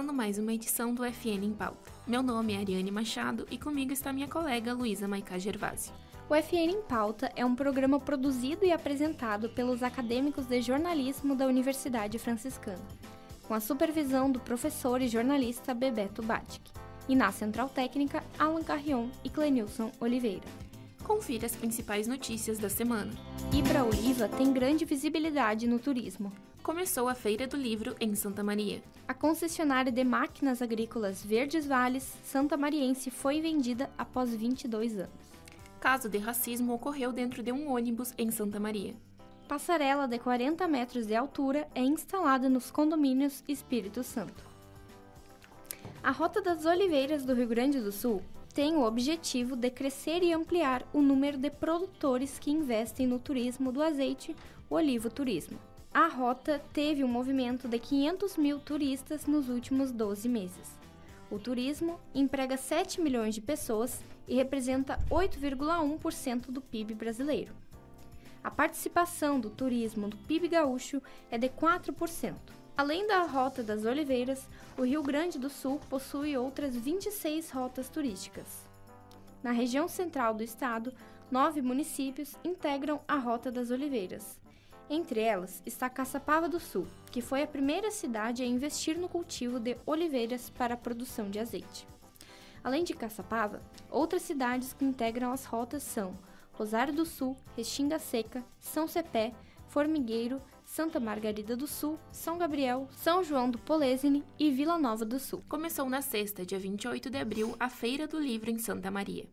começando mais uma edição do FN em Pauta. Meu nome é Ariane Machado e comigo está minha colega Luísa Maicá Gervásio. O FN em Pauta é um programa produzido e apresentado pelos acadêmicos de jornalismo da Universidade Franciscana, com a supervisão do professor e jornalista Bebeto Batic, e na Central Técnica Alan Carrion e Clenilson Oliveira. Confira as principais notícias da semana. Ibra Oliva tem grande visibilidade no turismo começou a Feira do Livro em Santa Maria. A concessionária de máquinas agrícolas Verdes Vales Santa Mariense foi vendida após 22 anos. Caso de racismo ocorreu dentro de um ônibus em Santa Maria. Passarela de 40 metros de altura é instalada nos condomínios Espírito Santo. A Rota das Oliveiras do Rio Grande do Sul tem o objetivo de crescer e ampliar o número de produtores que investem no turismo do azeite, o olivo turismo. A rota teve um movimento de 500 mil turistas nos últimos 12 meses. O turismo emprega 7 milhões de pessoas e representa 8,1% do PIB brasileiro. A participação do turismo do PIB gaúcho é de 4%. Além da Rota das Oliveiras, o Rio Grande do Sul possui outras 26 rotas turísticas. Na região central do estado, nove municípios integram a Rota das Oliveiras, entre elas está Caçapava do Sul, que foi a primeira cidade a investir no cultivo de oliveiras para a produção de azeite. Além de Caçapava, outras cidades que integram as rotas são Rosário do Sul, Restinga Seca, São Cepé, Formigueiro, Santa Margarida do Sul, São Gabriel, São João do Polesine e Vila Nova do Sul. Começou na sexta, dia 28 de abril, a Feira do Livro em Santa Maria.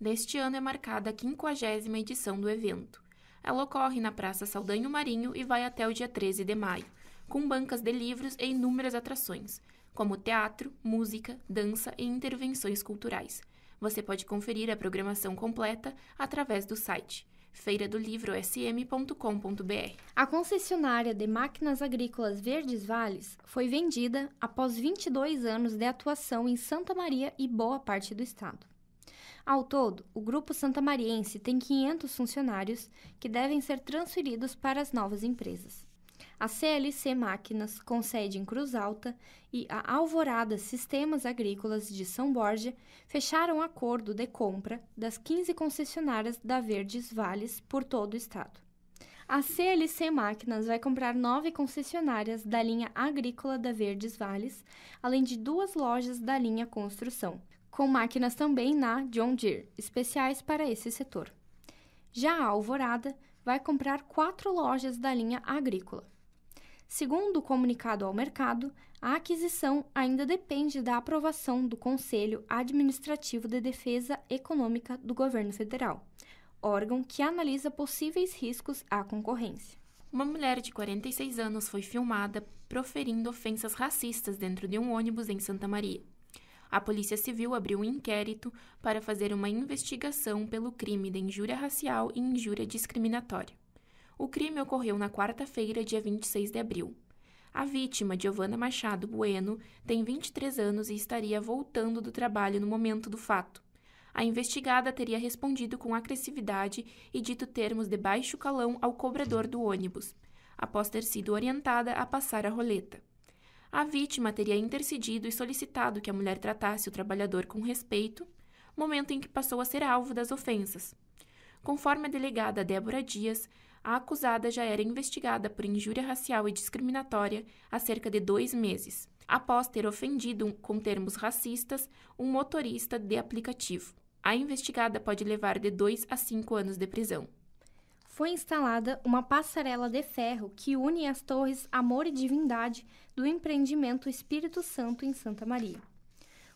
Neste ano é marcada a 50 edição do evento. Ela ocorre na Praça Saldanho Marinho e vai até o dia 13 de maio, com bancas de livros e inúmeras atrações, como teatro, música, dança e intervenções culturais. Você pode conferir a programação completa através do site feiradolivrosm.com.br. A concessionária de máquinas agrícolas Verdes Vales foi vendida após 22 anos de atuação em Santa Maria e boa parte do estado. Ao todo, o Grupo Santa Mariense tem 500 funcionários que devem ser transferidos para as novas empresas. A CLC Máquinas, com sede em Cruz Alta, e a Alvorada Sistemas Agrícolas de São Borja fecharam acordo de compra das 15 concessionárias da Verdes Vales por todo o estado. A CLC Máquinas vai comprar nove concessionárias da linha agrícola da Verdes Vales, além de duas lojas da linha construção, com máquinas também na John Deere, especiais para esse setor. Já a Alvorada vai comprar quatro lojas da linha agrícola. Segundo o comunicado ao mercado, a aquisição ainda depende da aprovação do Conselho Administrativo de Defesa Econômica do Governo Federal, órgão que analisa possíveis riscos à concorrência. Uma mulher de 46 anos foi filmada proferindo ofensas racistas dentro de um ônibus em Santa Maria. A Polícia Civil abriu um inquérito para fazer uma investigação pelo crime de injúria racial e injúria discriminatória. O crime ocorreu na quarta-feira, dia 26 de abril. A vítima, Giovana Machado Bueno, tem 23 anos e estaria voltando do trabalho no momento do fato. A investigada teria respondido com agressividade e dito termos de baixo calão ao cobrador do ônibus, após ter sido orientada a passar a roleta. A vítima teria intercedido e solicitado que a mulher tratasse o trabalhador com respeito, momento em que passou a ser alvo das ofensas. Conforme a delegada Débora Dias, a acusada já era investigada por injúria racial e discriminatória há cerca de dois meses, após ter ofendido com termos racistas um motorista de aplicativo. A investigada pode levar de dois a cinco anos de prisão foi instalada uma passarela de ferro que une as torres Amor e Divindade do empreendimento Espírito Santo em Santa Maria.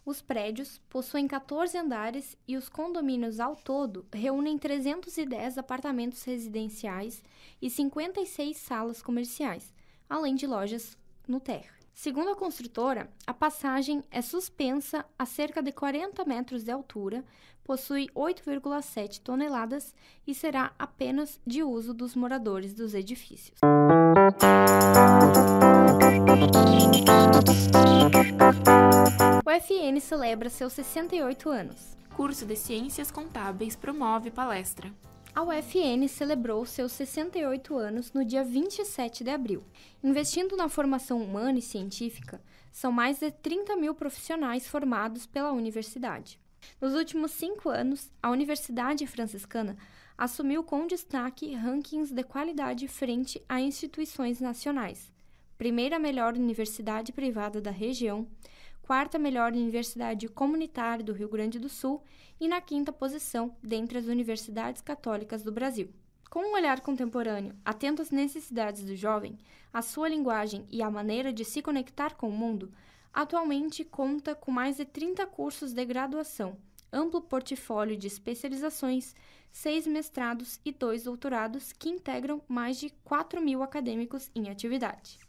Os prédios possuem 14 andares e os condomínios ao todo reúnem 310 apartamentos residenciais e 56 salas comerciais, além de lojas no térreo. Segundo a construtora, a passagem é suspensa a cerca de 40 metros de altura, possui 8,7 toneladas e será apenas de uso dos moradores dos edifícios. O FN celebra seus 68 anos. Curso de Ciências Contábeis promove palestra. A UFN celebrou seus 68 anos no dia 27 de abril. Investindo na formação humana e científica, são mais de 30 mil profissionais formados pela universidade. Nos últimos cinco anos, a Universidade Franciscana assumiu com destaque rankings de qualidade frente a instituições nacionais. Primeira melhor universidade privada da região, quarta melhor universidade comunitária do Rio Grande do Sul e na quinta posição dentre as universidades católicas do Brasil. Com um olhar contemporâneo, atento às necessidades do jovem, à sua linguagem e à maneira de se conectar com o mundo, atualmente conta com mais de 30 cursos de graduação, amplo portfólio de especializações, seis mestrados e dois doutorados que integram mais de 4 mil acadêmicos em atividade.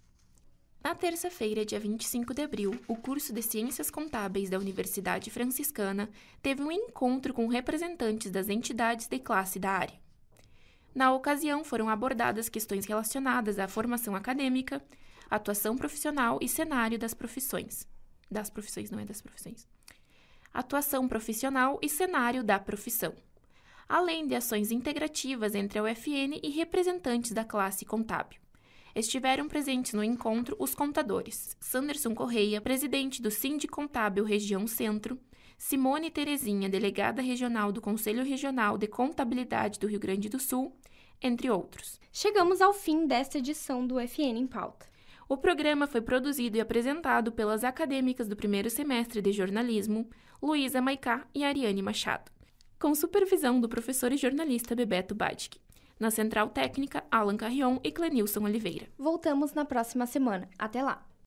Na terça-feira, dia 25 de abril, o curso de Ciências Contábeis da Universidade Franciscana teve um encontro com representantes das entidades de classe da área. Na ocasião, foram abordadas questões relacionadas à formação acadêmica, atuação profissional e cenário das profissões. Das profissões, não é das profissões. Atuação profissional e cenário da profissão. Além de ações integrativas entre a UFN e representantes da classe contábil estiveram presentes no encontro os contadores Sanderson Correia, presidente do Sindi Contábil Região Centro, Simone Terezinha, delegada regional do Conselho Regional de Contabilidade do Rio Grande do Sul, entre outros. Chegamos ao fim desta edição do FN em Pauta. O programa foi produzido e apresentado pelas acadêmicas do primeiro semestre de jornalismo, Luísa Maicá e Ariane Machado, com supervisão do professor e jornalista Bebeto Badic. Na Central Técnica, Alan Carrion e Clenilson Oliveira. Voltamos na próxima semana. Até lá!